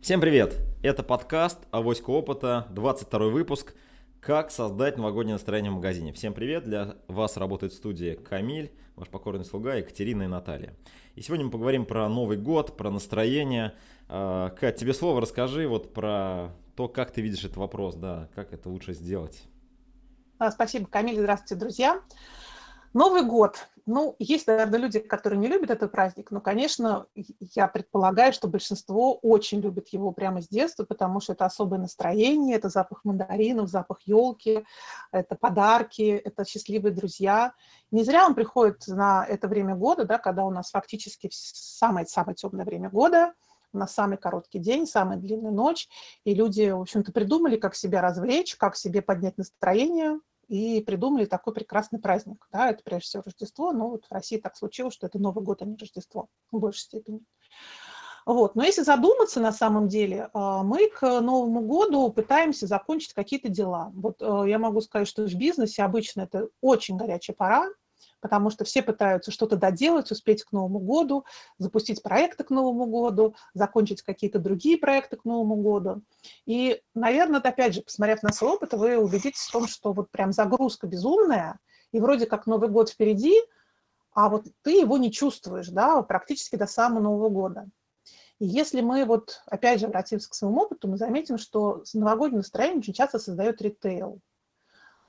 Всем привет! Это подкаст «Авоська опыта», 22 выпуск «Как создать новогоднее настроение в магазине». Всем привет! Для вас работает студия Камиль, ваш покорный слуга Екатерина и Наталья. И сегодня мы поговорим про Новый год, про настроение. А, Кать, тебе слово расскажи вот про то, как ты видишь этот вопрос, да, как это лучше сделать. А, спасибо, Камиль. Здравствуйте, друзья. Новый год. Ну, есть, наверное, люди, которые не любят этот праздник, но, конечно, я предполагаю, что большинство очень любит его прямо с детства, потому что это особое настроение, это запах мандаринов, запах елки, это подарки, это счастливые друзья. Не зря он приходит на это время года, да, когда у нас фактически самое-самое темное время года, у нас самый короткий день, самая длинная ночь, и люди, в общем-то, придумали, как себя развлечь, как себе поднять настроение, и придумали такой прекрасный праздник. Да, это прежде всего Рождество, но вот в России так случилось, что это Новый год, а не Рождество в большей степени. Вот. Но если задуматься на самом деле, а, мы к Новому году пытаемся закончить какие-то дела. Вот э, я могу сказать, что в бизнесе обычно это очень горячая пора, потому что все пытаются что-то доделать, успеть к Новому году, запустить проекты к Новому году, закончить какие-то другие проекты к Новому году. И, наверное, опять же, посмотрев на свой опыт, вы убедитесь в том, что вот прям загрузка безумная, и вроде как Новый год впереди, а вот ты его не чувствуешь, да, практически до самого Нового года. И если мы вот, опять же, обратимся к своему опыту, мы заметим, что новогоднее настроение очень часто создает ритейл.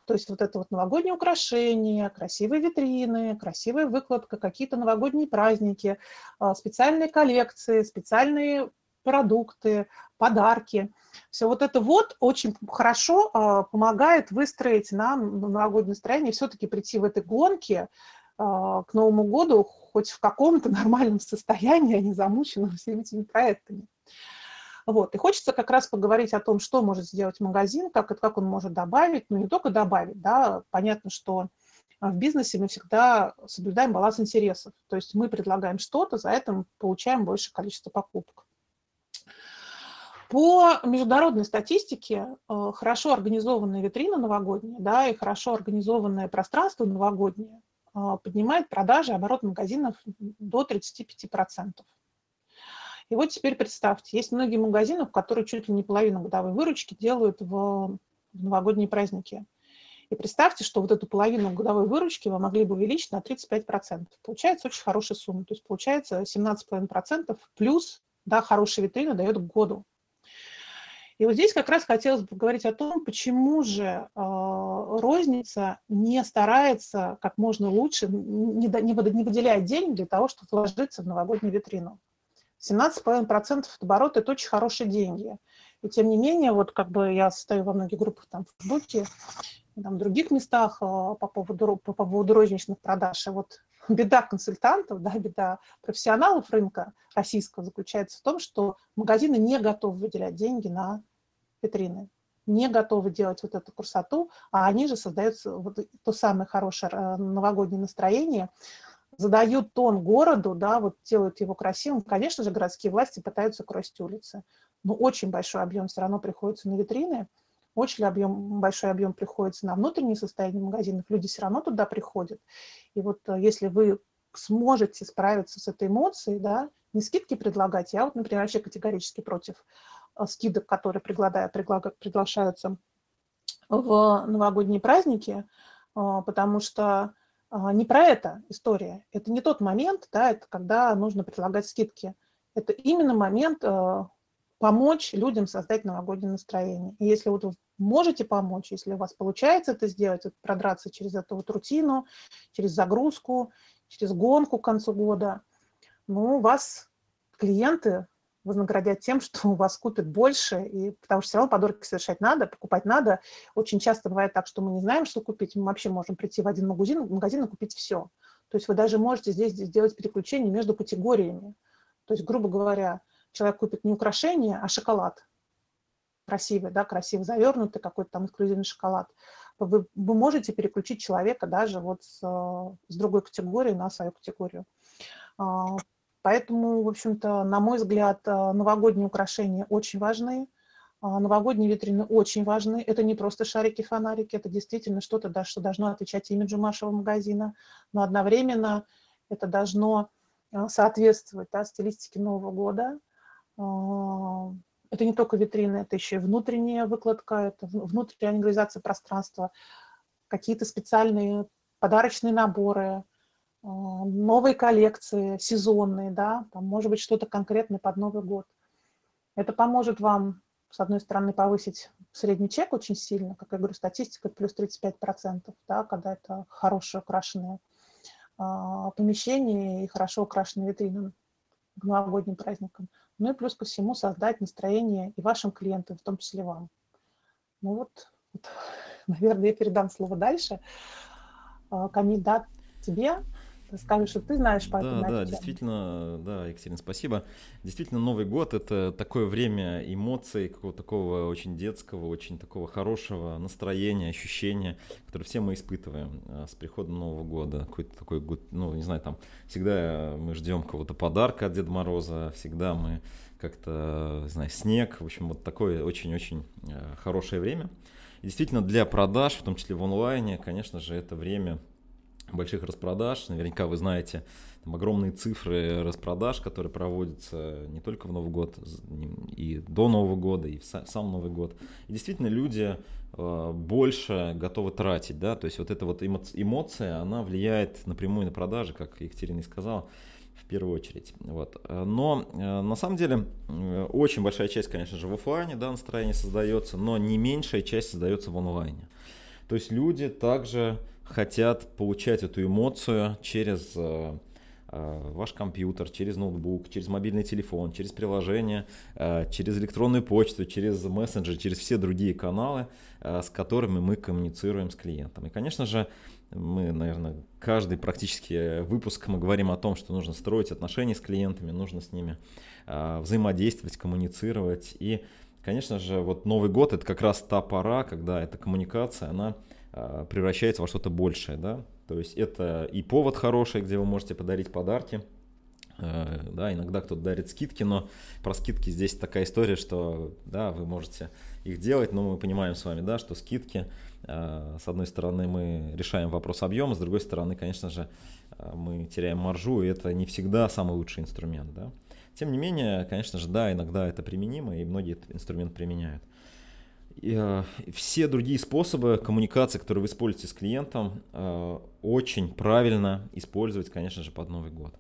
То есть вот это вот новогодние украшения, красивые витрины, красивая выкладка, какие-то новогодние праздники, а, специальные коллекции, специальные продукты, подарки. Все вот это вот очень хорошо а, помогает выстроить нам новогоднее настроение, все-таки прийти в этой гонке а, к Новому году хоть в каком-то нормальном состоянии, а не замученном всеми этими проектами. Вот. И хочется как раз поговорить о том, что может сделать магазин, как, как он может добавить, но ну, не только добавить, да, понятно, что в бизнесе мы всегда соблюдаем баланс интересов. То есть мы предлагаем что-то, за это мы получаем большее количество покупок. По международной статистике э, хорошо организованная витрина новогодняя да, и хорошо организованное пространство новогоднее э, поднимает продажи, оборот магазинов до 35%. И вот теперь представьте, есть многие магазины, которые чуть ли не половину годовой выручки делают в, в новогодние праздники. И представьте, что вот эту половину годовой выручки вы могли бы увеличить на 35%. Получается очень хорошая сумма. То есть получается 17,5% плюс да, хорошая витрина дает году. И вот здесь как раз хотелось бы поговорить о том, почему же э, розница не старается как можно лучше, не, не, не выделяет денег для того, чтобы вложиться в новогоднюю витрину. 17,5% оборота – это очень хорошие деньги. И тем не менее, вот как бы я стою во многих группах там в Фейсбуке, там, в других местах а, по поводу, по поводу розничных продаж. И вот беда консультантов, да, беда профессионалов рынка российского заключается в том, что магазины не готовы выделять деньги на витрины, не готовы делать вот эту красоту, а они же создают вот то самое хорошее э, новогоднее настроение, задают тон городу, да, вот делают его красивым, конечно же, городские власти пытаются красить улицы. Но очень большой объем все равно приходится на витрины, очень объем, большой объем приходится на внутреннее состояние магазинов, люди все равно туда приходят. И вот э, если вы сможете справиться с этой эмоцией, да, не скидки предлагать, я вот, например, вообще категорически против э, скидок, которые предлагают, приглашаются в новогодние праздники, э, потому что не про это история. Это не тот момент, да, это когда нужно предлагать скидки. Это именно момент э, помочь людям создать новогоднее настроение. И если вот вы можете помочь, если у вас получается это сделать, вот продраться через эту вот рутину, через загрузку, через гонку к концу года, ну, вас клиенты вознаградят тем, что у вас купят больше, и, потому что все равно подарки совершать надо, покупать надо. Очень часто бывает так, что мы не знаем, что купить, мы вообще можем прийти в один магазин, магазин и купить все. То есть вы даже можете здесь сделать переключение между категориями. То есть, грубо говоря, человек купит не украшение, а шоколад. Красивый, да, красиво завернутый какой-то там эксклюзивный шоколад. Вы, вы можете переключить человека даже вот с, с другой категории на свою категорию. А, Поэтому, в общем-то, на мой взгляд, э, новогодние украшения очень важны. А, новогодние витрины очень важны. Это не просто шарики-фонарики, это действительно что-то, что должно отвечать имиджу вашего магазина, но одновременно это должно э, соответствовать да, стилистике Нового года. А, это не только витрины, это еще и внутренняя выкладка, это внутренняя организация пространства, какие-то специальные подарочные наборы, а, новые коллекции, сезонные, да, там может быть что-то конкретное под Новый год. Это поможет вам, с одной стороны, повысить средний чек очень сильно, как я говорю, статистика плюс 35%, да, когда это хорошие украшенные а, помещения и хорошо украшенные витрины к новогодним праздникам. Ну и плюс ко всему создать настроение и вашим клиентам, в том числе вам. Ну вот, вот наверное, я передам слово дальше. А, Камиль, да, тебе скажешь, что ты знаешь по Да, да, действительно, да, Екатерина, спасибо. Действительно, Новый год — это такое время эмоций, какого-то такого очень детского, очень такого хорошего настроения, ощущения, которое все мы испытываем а, с приходом Нового года. Какой-то такой год, ну, не знаю, там, всегда мы ждем какого-то подарка от Деда Мороза, всегда мы как-то, знаю, снег, в общем, вот такое очень-очень а, хорошее время. И действительно, для продаж, в том числе в онлайне, конечно же, это время — больших распродаж. Наверняка вы знаете там огромные цифры распродаж, которые проводятся не только в Новый год, и до Нового года, и в сам Новый год. И действительно люди э, больше готовы тратить, да, то есть вот эта вот эмоция, она влияет напрямую на продажи, как Екатерина и сказала, в первую очередь. Вот. Но э, на самом деле э, очень большая часть, конечно же, в офлайне, да, настроение создается, но не меньшая часть создается в онлайне. То есть люди также хотят получать эту эмоцию через э, э, ваш компьютер, через ноутбук, через мобильный телефон, через приложение, э, через электронную почту, через мессенджер, через все другие каналы, с которыми мы коммуницируем с клиентом. И, конечно же, мы, наверное, каждый практически выпуск мы говорим о том, что нужно строить отношения с клиентами, нужно с ними взаимодействовать, коммуницировать. И, конечно же, вот Новый год это как раз та пора, когда эта коммуникация, она превращается во что-то большее, да, то есть это и повод хороший, где вы можете подарить подарки, а, да, иногда кто-то дарит скидки, но про скидки здесь такая история, что, да, вы можете их делать, но мы понимаем с вами, да, что скидки, а, с одной стороны, мы решаем вопрос объема, с другой стороны, конечно же, мы теряем маржу, и это не всегда самый лучший инструмент, да. Тем не менее, конечно же, да, иногда это применимо, и многие этот инструмент применяют. Э, все другие способы коммуникации, которые вы используете с клиентом, э, очень правильно использовать, конечно же, под Новый год.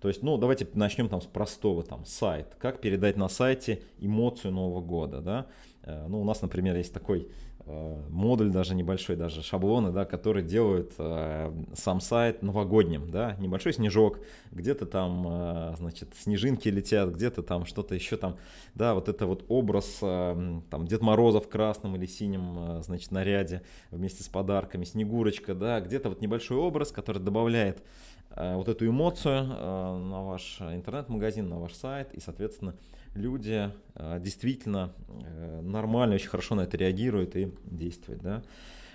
То есть, ну, давайте начнем там с простого, там, сайт. Как передать на сайте эмоцию Нового года, да? Э, ну, у нас, например, есть такой Э, модуль даже небольшой, даже шаблоны, да, которые делают э, сам сайт новогодним, да, небольшой снежок, где-то там, э, значит, снежинки летят, где-то там что-то еще там, да, вот это вот образ, э, там, Дед Мороза в красном или синем, э, значит, наряде вместе с подарками, Снегурочка, да, где-то вот небольшой образ, который добавляет вот эту эмоцию э, на ваш интернет-магазин, на ваш сайт, и, соответственно, люди э, действительно э, нормально, очень хорошо на это реагируют и действуют. Да?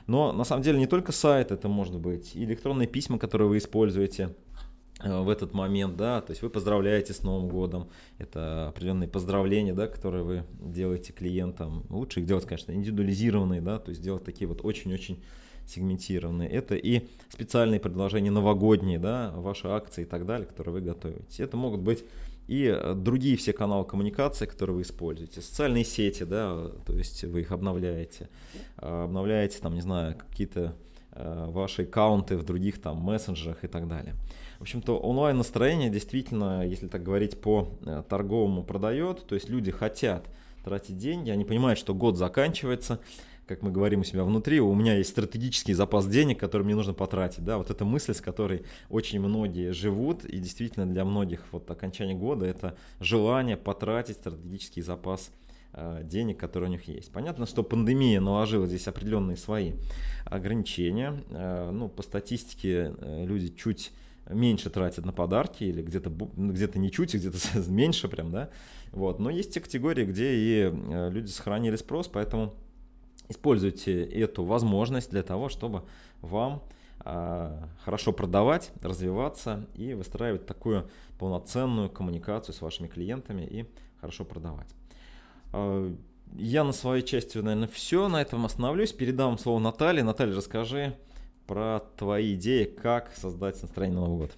Но на самом деле не только сайт, это может быть и электронные письма, которые вы используете э, в этот момент, да, то есть вы поздравляете с Новым годом, это определенные поздравления, да, которые вы делаете клиентам. Лучше их делать, конечно, индивидуализированные, да, то есть делать такие вот очень-очень сегментированные. Это и специальные предложения новогодние, да, ваши акции и так далее, которые вы готовите. Это могут быть и э, другие все каналы коммуникации, которые вы используете, социальные сети, да, то есть вы их обновляете, э, обновляете там, не знаю, какие-то э, ваши аккаунты в других там мессенджерах и так далее. В общем-то, онлайн настроение действительно, если так говорить по торговому продает, то есть люди хотят тратить деньги, они понимают, что год заканчивается, как мы говорим у себя внутри, у меня есть стратегический запас денег, который мне нужно потратить. Да, вот эта мысль, с которой очень многие живут, и действительно для многих вот окончание года это желание потратить стратегический запас э, денег, которые у них есть. Понятно, что пандемия наложила здесь определенные свои ограничения. Э, ну, по статистике э, люди чуть меньше тратят на подарки или где-то где не чуть, где-то меньше прям, да. Вот. Но есть те категории, где и люди сохранили спрос, поэтому Используйте эту возможность для того, чтобы вам а, хорошо продавать, развиваться и выстраивать такую полноценную коммуникацию с вашими клиентами и хорошо продавать. А, я на своей части, наверное, все. На этом остановлюсь. Передам слово Наталье. Наталья, расскажи про твои идеи, как создать настроение на Новый год.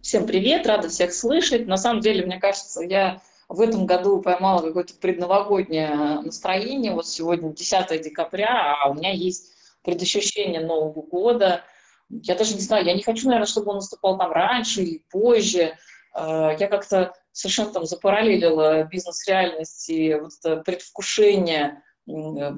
Всем привет, рада всех слышать. На самом деле, мне кажется, я в этом году поймала какое-то предновогоднее настроение. Вот сегодня 10 декабря, а у меня есть предощущение Нового года. Я даже не знаю, я не хочу, наверное, чтобы он наступал там раньше или позже. Э, я как-то совершенно там запараллелила бизнес-реальности, вот это предвкушение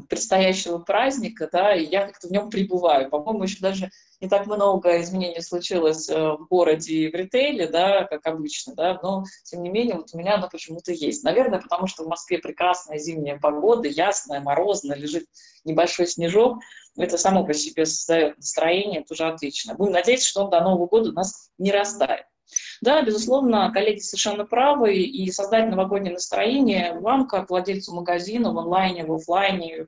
предстоящего праздника, да, и я как-то в нем пребываю. По-моему, еще даже не так много изменений случилось э, в городе и в ритейле, да, как обычно, да, но, тем не менее, вот у меня оно почему-то есть. Наверное, потому что в Москве прекрасная зимняя погода, ясная, морозная, лежит небольшой снежок, это само по себе создает настроение, тоже отлично. Будем надеяться, что он до Нового года у нас не растает. Да, безусловно, коллеги совершенно правы, и создать новогоднее настроение вам, как владельцу магазина в онлайне, в офлайне,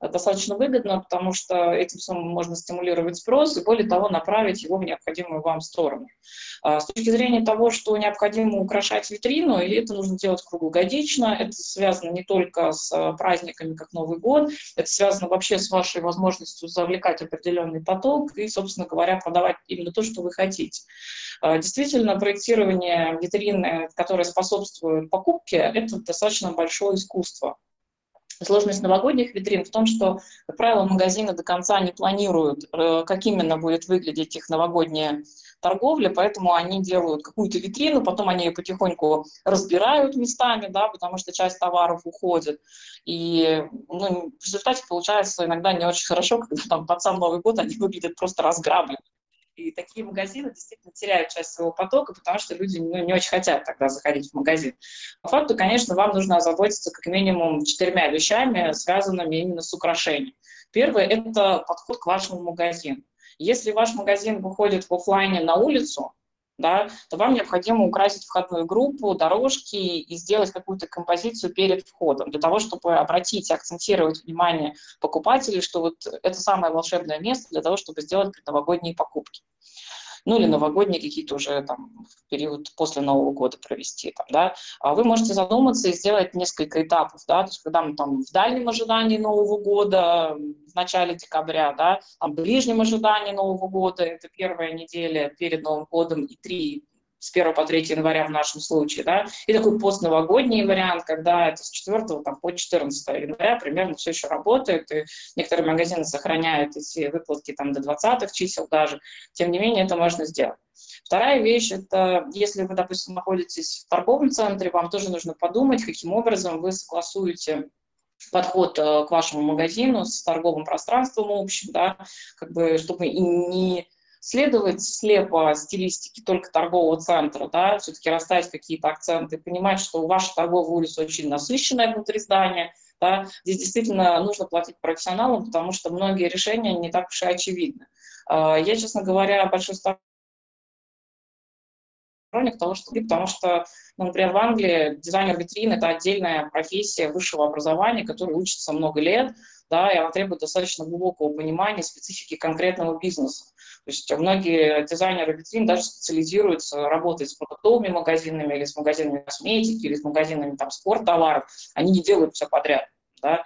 достаточно выгодно, потому что этим самым можно стимулировать спрос и, более того, направить его в необходимую вам сторону. А с точки зрения того, что необходимо украшать витрину, и это нужно делать круглогодично, это связано не только с а, праздниками, как Новый год, это связано вообще с вашей возможностью завлекать определенный поток и, собственно говоря, продавать именно то, что вы хотите. А, действительно, проектирование витрины, которое способствует покупке, это достаточно большое искусство. Сложность новогодних витрин в том, что, как правило, магазины до конца не планируют, э, как именно будет выглядеть их новогодняя торговля, поэтому они делают какую-то витрину, потом они ее потихоньку разбирают местами, да, потому что часть товаров уходит. И ну, в результате получается иногда не очень хорошо, когда там под сам Новый год они выглядят просто разграбленными. И такие магазины действительно теряют часть своего потока, потому что люди ну, не очень хотят тогда заходить в магазин. По факту, конечно, вам нужно озаботиться как минимум четырьмя вещами, связанными именно с украшением. Первое – это подход к вашему магазину. Если ваш магазин выходит в офлайне на улицу, да, то вам необходимо украсить входную группу, дорожки и сделать какую-то композицию перед входом, для того, чтобы обратить и акцентировать внимание покупателей, что вот это самое волшебное место для того, чтобы сделать предновогодние покупки ну или новогодние какие-то уже там в период после Нового года провести там, да, а вы можете задуматься и сделать несколько этапов, да, то есть когда мы там в дальнем ожидании Нового года, в начале декабря, да, там в ближнем ожидании Нового года, это первая неделя перед Новым годом и три с 1 по 3 января в нашем случае, да, и такой постновогодний вариант, когда это с 4 там, по 14 января примерно все еще работает, и некоторые магазины сохраняют эти выплатки там до 20 чисел даже, тем не менее это можно сделать. Вторая вещь – это если вы, допустим, находитесь в торговом центре, вам тоже нужно подумать, каким образом вы согласуете подход э, к вашему магазину с торговым пространством общим, да, как бы, чтобы и не следовать слепо стилистике только торгового центра, да, все-таки расставить какие-то акценты, понимать, что ваша торговая улица очень насыщенная внутри здания, да, здесь действительно нужно платить профессионалам, потому что многие решения не так уж и очевидны. А, я, честно говоря, большой сторонник того, что, потому что, ну, например, в Англии дизайнер витрин – это отдельная профессия высшего образования, которая учится много лет, да, и она требует достаточно глубокого понимания специфики конкретного бизнеса. То есть многие дизайнеры витрин даже специализируются, работают с продуктовыми магазинами или с магазинами косметики, или с магазинами там, спорттоваров. Они не делают все подряд. Да?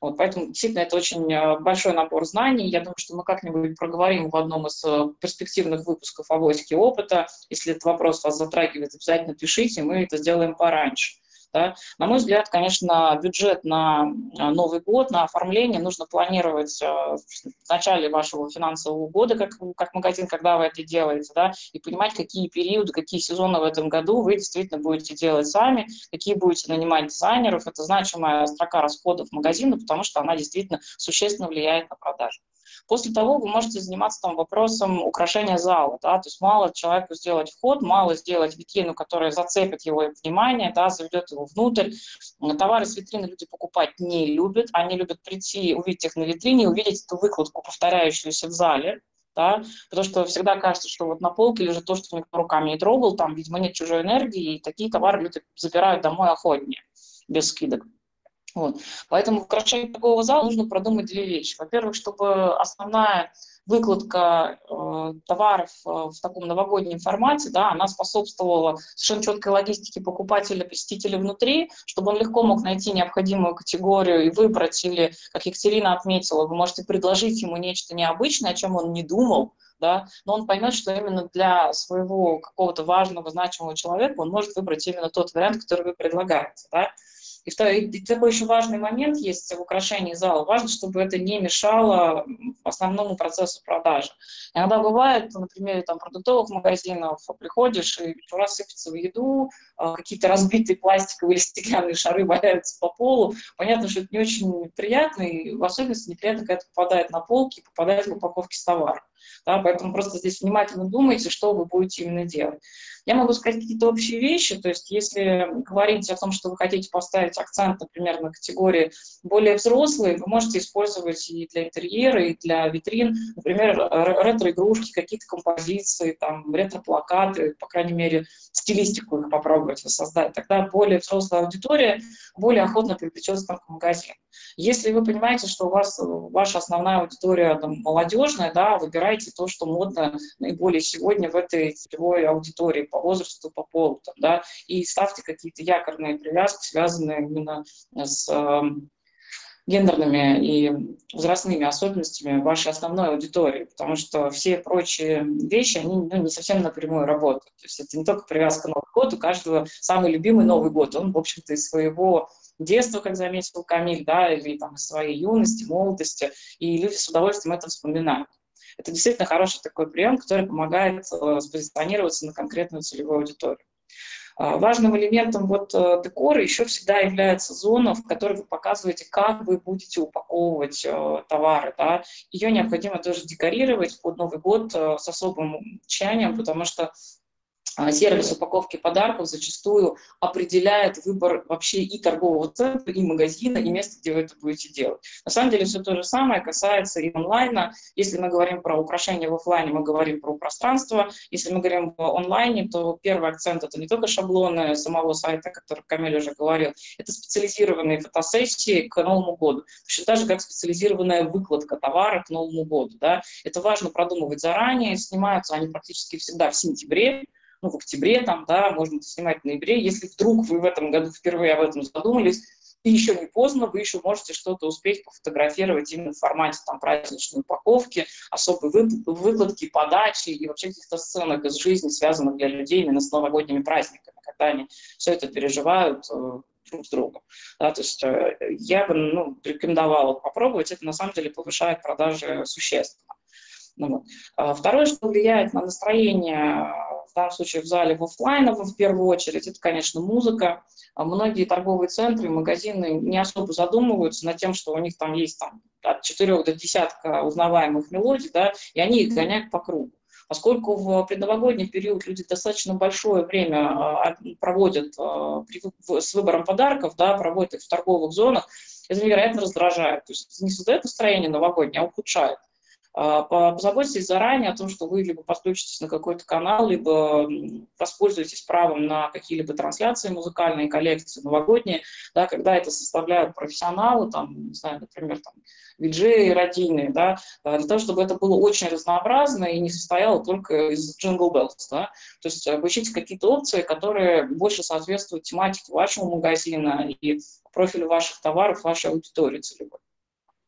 Вот, поэтому действительно это очень э, большой набор знаний. Я думаю, что мы как-нибудь проговорим в одном из э, перспективных выпусков «Авоськи опыта». Если этот вопрос вас затрагивает, обязательно пишите, мы это сделаем пораньше. Да? На мой взгляд, конечно, бюджет на а, Новый год, на оформление нужно планировать а, в начале вашего финансового года, как, как магазин, когда вы это делаете, да, и понимать, какие периоды, какие сезоны в этом году вы действительно будете делать сами, какие будете нанимать дизайнеров. Это значимая строка расходов магазина, потому что она действительно существенно влияет на продажи. После того вы можете заниматься там вопросом украшения зала, да, то есть мало человеку сделать вход, мало сделать витрину, которая зацепит его внимание, да, заведет его внутрь. Товары с витрины люди покупать не любят, они любят прийти, увидеть их на витрине, увидеть эту выкладку, повторяющуюся в зале, да, потому что всегда кажется, что вот на полке лежит то, что никто руками не трогал, там, видимо, нет чужой энергии, и такие товары люди забирают домой охотнее, без скидок. Вот. Поэтому в украшении такого зала нужно продумать две вещи. Во-первых, чтобы основная выкладка э, товаров э, в таком новогоднем формате, да, она способствовала совершенно четкой логистике покупателя, посетителя внутри, чтобы он легко мог найти необходимую категорию и выбрать, или, как Екатерина отметила, вы можете предложить ему нечто необычное, о чем он не думал, да, но он поймет, что именно для своего какого-то важного, значимого человека он может выбрать именно тот вариант, который вы предлагаете, да. И, второй, и такой еще важный момент есть в украшении зала. Важно, чтобы это не мешало основному процессу продажи. Иногда бывает, на примере там, продуктовых магазинов, приходишь и раз сыпется в еду, а, какие-то разбитые пластиковые или стеклянные шары валяются по полу. Понятно, что это не очень приятно, и в особенности неприятно, когда это попадает на полки, попадает в упаковки с товаром. Да, поэтому просто здесь внимательно думайте, что вы будете именно делать. Я могу сказать какие-то общие вещи, то есть если говорить о том, что вы хотите поставить акцент, например, на категории более взрослые, вы можете использовать и для интерьера, и для витрин, например, ретро-игрушки, какие-то композиции, там, ретро-плакаты, по крайней мере, стилистику их попробовать воссоздать. Тогда более взрослая аудитория более охотно привлечется там, к магазину. Если вы понимаете, что у вас ваша основная аудитория там, молодежная, да, выбирайте то, что модно наиболее сегодня в этой целевой аудитории по возрасту, по полу, там, да, и ставьте какие-то якорные привязки, связанные именно с э, гендерными и возрастными особенностями вашей основной аудитории, потому что все прочие вещи, они ну, не совсем напрямую работают. То есть это не только привязка к Новому году, у каждого самый любимый Новый год, он, в общем-то, из своего детства, как заметил Камиль, да, или там из своей юности, молодости, и люди с удовольствием это вспоминают. Это действительно хороший такой прием, который помогает э, спозиционироваться на конкретную целевую аудиторию. А, важным элементом вот э, декора еще всегда является зона, в которой вы показываете, как вы будете упаковывать э, товары. Да. Ее необходимо тоже декорировать под Новый год с особым тщанием, потому что сервис упаковки подарков зачастую определяет выбор вообще и торгового центра, и магазина, и места, где вы это будете делать. На самом деле все то же самое касается и онлайна. Если мы говорим про украшения в офлайне, мы говорим про пространство. Если мы говорим в онлайне, то первый акцент — это не только шаблоны самого сайта, о котором Камиль уже говорил, это специализированные фотосессии к Новому году. Точно так же, как специализированная выкладка товара к Новому году. Да? Это важно продумывать заранее. Снимаются они практически всегда в сентябре, ну, в октябре, там, да, можно снимать в ноябре. Если вдруг вы в этом году впервые об этом задумались, и еще не поздно, вы еще можете что-то успеть пофотографировать именно в формате там, праздничной упаковки, особой выкладки, подачи и вообще каких-то сценок из жизни, связанных для людей именно с новогодними праздниками, когда они все это переживают э, друг с другом. Да, то есть э, я бы ну, рекомендовала попробовать, это на самом деле повышает продажи существенно. Ну, вот. А второе, что влияет на настроение в данном случае в зале в офлайновом в первую очередь, это, конечно, музыка. А многие торговые центры, магазины не особо задумываются над тем, что у них там есть там, от 4 до десятка узнаваемых мелодий, да, и они их гоняют по кругу. Поскольку в предновогодний период люди достаточно большое время а, проводят а, с выбором подарков, да, проводят их в торговых зонах, это невероятно раздражает. То есть не создает настроение новогоднее, а ухудшает. А, позаботьтесь заранее о том, что вы либо подключитесь на какой-то канал, либо воспользуетесь правом на какие-либо трансляции музыкальные, коллекции новогодние, да, когда это составляют профессионалы, там, не знаю, например, там, виджеи радийные, да, а, для того, чтобы это было очень разнообразно и не состояло только из джингл bells, да, то есть обучите какие-то опции, которые больше соответствуют тематике вашего магазина и профилю ваших товаров, вашей аудитории целевой.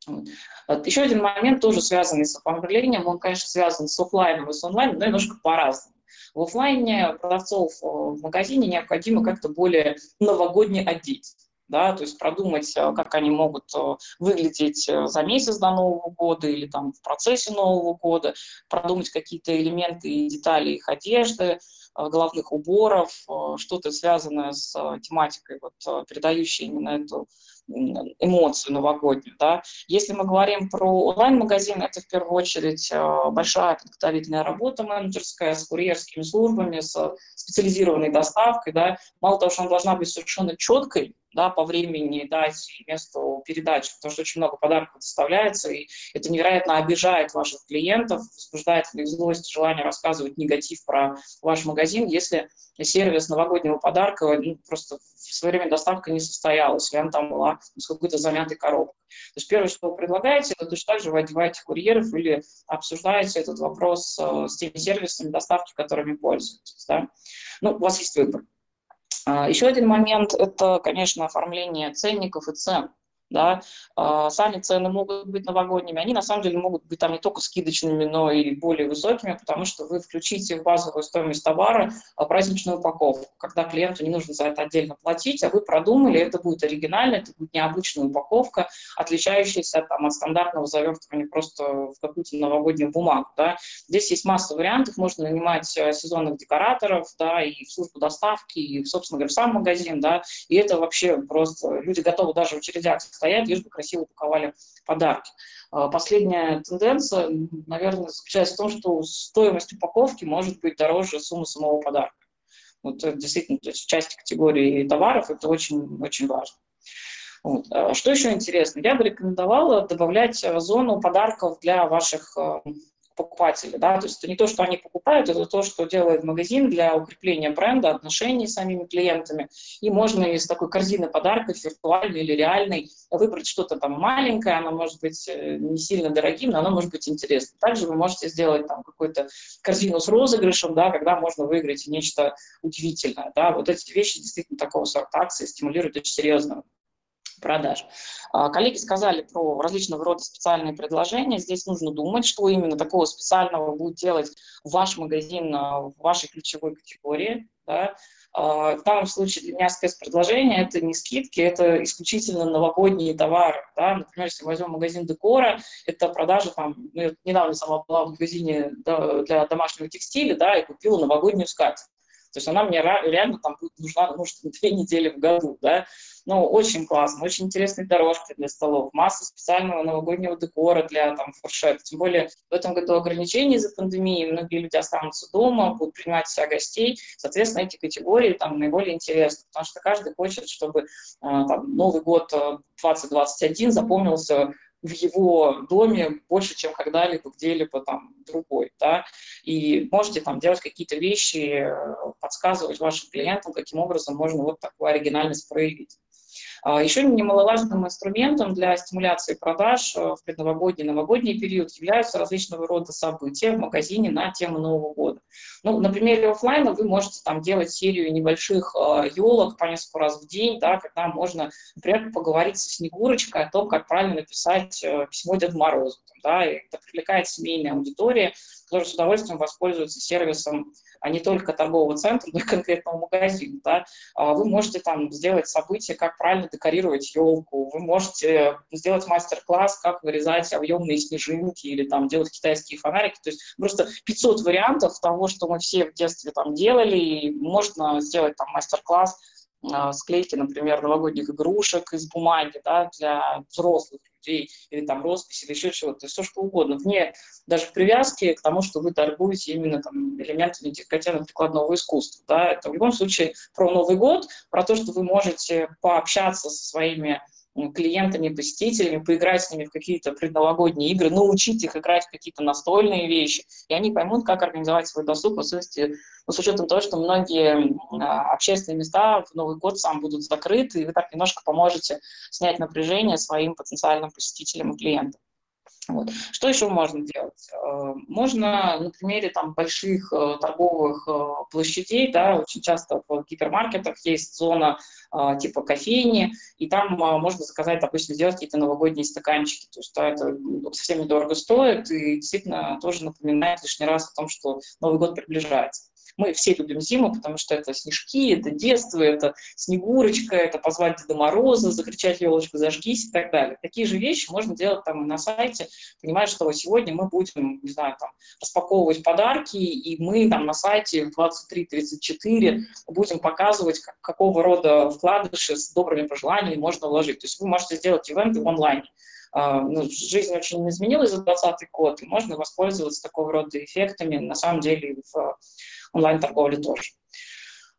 Вот. Еще один момент, тоже связанный с оформлением, он, конечно, связан с офлайном и с онлайном, но немножко по-разному. В офлайне продавцов э, в магазине необходимо как-то более новогодне одеть. Да, то есть продумать, э, как они могут э, выглядеть за месяц до Нового года или там в процессе Нового года, продумать какие-то элементы и детали их одежды, головных уборов, что-то связанное с тематикой, вот, передающей именно эту эмоцию новогоднюю. Да. Если мы говорим про онлайн-магазин, это в первую очередь э, большая подготовительная работа менеджерская с курьерскими службами, с специализированной доставкой. Да. Мало того, что она должна быть совершенно четкой, да, по времени, дате и месту передачи, потому что очень много подарков доставляется, и это невероятно обижает ваших клиентов, возбуждает их злость, желание рассказывать негатив про ваш магазин, если сервис новогоднего подарка ну, просто время доставка не состоялась, или она там была с какой-то замятой коробкой. То есть первое, что вы предлагаете, это точно так же вы одеваете курьеров или обсуждаете этот вопрос э, с теми сервисами доставки, которыми пользуетесь. Да? Ну, у вас есть выбор. А, Еще один момент – это, конечно, оформление ценников и цен. Да, а, сами цены могут быть новогодними, они на самом деле могут быть там не только скидочными, но и более высокими, потому что вы включите в базовую стоимость товара а, праздничную упаковку, когда клиенту не нужно за это отдельно платить, а вы продумали, это будет оригинально, это будет необычная упаковка, отличающаяся там, от стандартного завертывания просто в какую-то новогоднюю бумагу. Да. Здесь есть масса вариантов, можно нанимать э, сезонных декораторов, да, и в службу доставки, и, собственно говоря, в сам магазин, да, и это вообще просто, люди готовы даже в очередях стоять, лишь бы красиво упаковали подарки. А, последняя тенденция, наверное, заключается в том, что стоимость упаковки может быть дороже суммы самого подарка. Вот это действительно, то есть часть категории товаров, это очень, очень важно. Вот. А что еще интересно? Я бы рекомендовала добавлять зону подарков для ваших покупатели, да, то есть это не то, что они покупают, это то, что делает магазин для укрепления бренда, отношений с самими клиентами, и можно из такой корзины подарков, виртуальной или реальной, выбрать что-то там маленькое, оно может быть э, не сильно дорогим, но оно может быть интересным. Также вы можете сделать там какую-то корзину с розыгрышем, да, когда можно выиграть нечто удивительное, да, вот эти вещи действительно такого сорта акции стимулируют очень серьезно продаж. А, коллеги сказали про различного рода специальные предложения. Здесь нужно думать, что именно такого специального будет делать ваш магазин а, в вашей ключевой категории. Да. А, в данном случае для меня спецпредложение – это не скидки, это исключительно новогодние товары. Да. Например, если возьмем магазин декора, это продажа, там, ну, недавно сама была в магазине для домашнего текстиля да, и купила новогоднюю скатерть. То есть она мне реально там будет нужна, может, две недели в году, да. Ну, очень классно, очень интересные дорожки для столов, масса специального новогоднего декора для там фуршета. Тем более в этом году ограничений из-за пандемии, многие люди останутся дома, будут принимать себя гостей. Соответственно, эти категории там наиболее интересны, потому что каждый хочет, чтобы а, там, Новый год 2021 э, запомнился в его доме больше, чем когда-либо где-либо там другой, да, и можете там делать какие-то вещи, э, подсказывать вашим клиентам, каким образом можно вот такую оригинальность проявить. А, Еще немаловажным инструментом для стимуляции продаж э, в предновогодний новогодний период являются различного рода события в магазине на тему Нового года. Ну, на примере офлайна вы можете там делать серию небольших елок по несколько раз в день, да, когда можно, например, поговорить со Снегурочкой о том, как правильно написать э, письмо Деду Морозу. Да, и это привлекает семейные аудитории, которые с удовольствием воспользуются сервисом а не только торгового центра, но и конкретного магазина. Да? А вы можете там сделать событие, как правильно декорировать елку, вы можете сделать мастер-класс, как вырезать объемные снежинки или там делать китайские фонарики. То есть просто 500 вариантов того, что мы все в детстве там делали, и можно сделать там мастер-класс склейки, например, новогодних игрушек из бумаги да, для взрослых людей, или там роспись, или еще чего-то, то есть все что угодно, вне даже привязки к тому, что вы торгуете именно там элементами декоративно-прикладного искусства. Да. Это в любом случае про Новый год, про то, что вы можете пообщаться со своими клиентами, посетителями, поиграть с ними в какие-то предновогодние игры, научить их играть в какие-то настольные вещи, и они поймут, как организовать свой досуг, в особенности ну, с учетом того, что многие а, общественные места в Новый год сам будут закрыты, и вы так немножко поможете снять напряжение своим потенциальным посетителям и клиентам. Вот. Что еще можно делать? Э, можно на примере там, больших э, торговых э, площадей, да, очень часто в гипермаркетах есть зона типа кофейни, и там можно заказать, допустим, сделать какие-то новогодние стаканчики. То есть да, это совсем недорого стоит и действительно тоже напоминает лишний раз о том, что Новый год приближается. Мы все любим зиму, потому что это снежки, это детство, это снегурочка, это позвать Деда Мороза, закричать елочку, зажгись и так далее. Такие же вещи можно делать там на сайте, понимая, что сегодня мы будем, не знаю, там, распаковывать подарки, и мы там на сайте в 23.34 будем показывать, как, какого рода вкладыши с добрыми пожеланиями можно вложить. То есть вы можете сделать ивенты в онлайне. Uh, ну, жизнь очень изменилась за 2020 год, и можно воспользоваться такого рода эффектами, на самом деле, в онлайн-торговли тоже.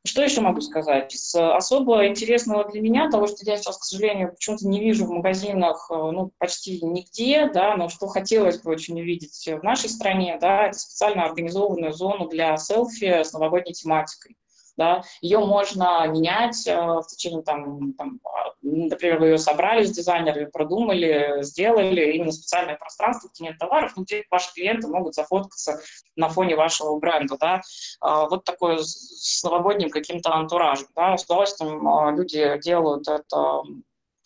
Что еще могу сказать? Из особо интересного для меня, того, что я сейчас, к сожалению, почему-то не вижу в магазинах э, ну, почти нигде, да, но что хотелось бы очень увидеть в нашей стране, да, это специально организованную зону для селфи с новогодней тематикой да, ее можно менять э, в течение, там, там, а, например, вы ее собрали с дизайнерами, продумали, сделали именно специальное пространство, где нет товаров, где ваши клиенты могут зафоткаться на фоне вашего бренда, да, а, вот такое с новогодним каким-то антуражем, да, с удовольствием а, люди делают это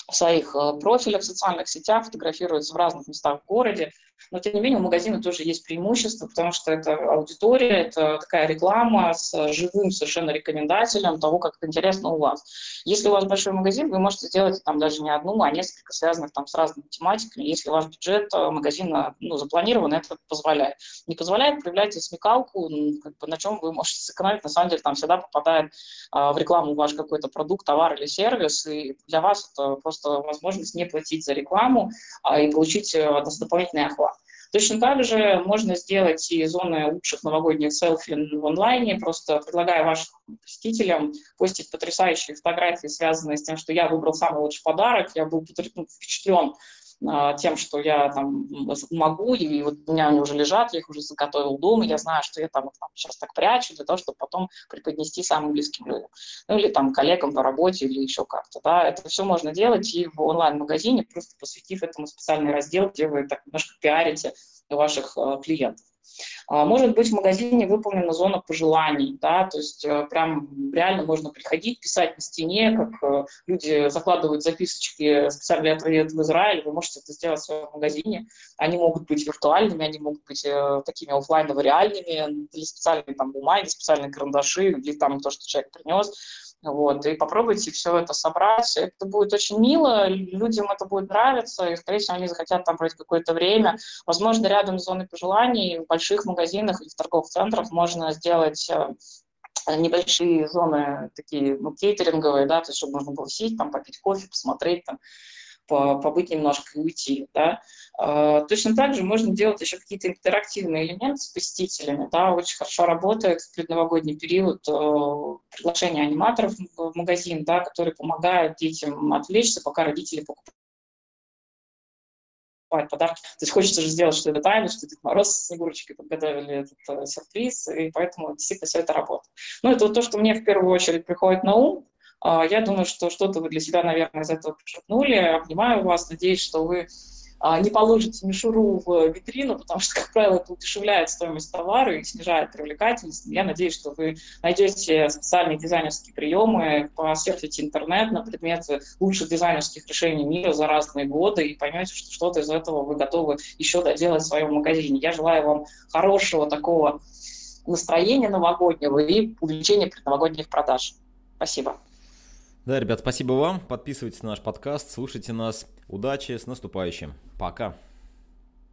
в своих э, профилях в социальных сетях, фотографируются в разных местах в городе. Но, тем не менее, у магазина тоже есть преимущество, потому что это аудитория, это такая реклама с живым совершенно рекомендателем того, как это интересно у вас. Если у вас большой магазин, вы можете сделать там даже не одну, а несколько связанных там с разными тематиками. Если ваш бюджет э, магазина ну, запланирован, это позволяет. Не позволяет, проявляйте смекалку, как бы, на чем вы можете сэкономить. На самом деле там всегда попадает а, в рекламу ваш какой-то продукт, товар или сервис, и для вас это просто возможность не платить за рекламу а, и получить э, дополнительный охват. Точно так же можно сделать и зоны лучших новогодних селфи в онлайне, просто предлагая вашим посетителям постить потрясающие фотографии, связанные с тем, что я выбрал самый лучший подарок, я был ну, впечатлен тем, что я там могу, и вот у меня они уже лежат, я их уже заготовил дома, я знаю, что я там, там сейчас так прячу для того, чтобы потом преподнести самым близким людям. Ну или там коллегам по работе или еще как-то, да. Это все можно делать и в онлайн-магазине, просто посвятив этому специальный раздел, где вы так немножко пиарите ваших э, клиентов. А, может быть, в магазине выполнена зона пожеланий, да, то есть э, прям реально можно приходить, писать на стене, как э, люди закладывают записочки специально для этого в Израиль, вы можете это сделать в своем магазине. Они могут быть виртуальными, они могут быть э, такими офлайново-реальными, или специальные там бумаги, специальные карандаши, или там то, что человек принес. Вот, и попробуйте все это собрать. Это будет очень мило, людям это будет нравиться, и, скорее всего, они захотят там брать какое-то время. Возможно, рядом с зоной пожеланий в больших магазинах или в торговых центрах можно сделать э, небольшие зоны такие, ну, кейтеринговые, да, то есть, чтобы можно было сесть, там, попить кофе, посмотреть, там, побыть немножко и уйти. Да. А, точно так же можно делать еще какие-то интерактивные элементы с посетителями. Да. Очень хорошо работает в предновогодний период э, приглашение аниматоров в магазин, да, которые помогают детям отвлечься, пока родители покупают подарки. То есть хочется же сделать что-то тайное, что Дед Мороз с Снегурочкой подготовили этот э, сюрприз, и поэтому действительно все это работает. Ну, это вот то, что мне в первую очередь приходит на ум. А, я думаю, что что-то вы для себя, наверное, из этого подчеркнули. Обнимаю вас, надеюсь, что вы а, не положите мишуру в витрину, потому что, как правило, это удешевляет стоимость товара и снижает привлекательность. Я надеюсь, что вы найдете специальные дизайнерские приемы, посерфите интернет на предмет лучших дизайнерских решений мира за разные годы и поймете, что что-то из этого вы готовы еще доделать в своем магазине. Я желаю вам хорошего такого настроения новогоднего и увеличения предновогодних продаж. Спасибо. Да, ребят, спасибо вам. Подписывайтесь на наш подкаст, слушайте нас. Удачи, с наступающим. Пока.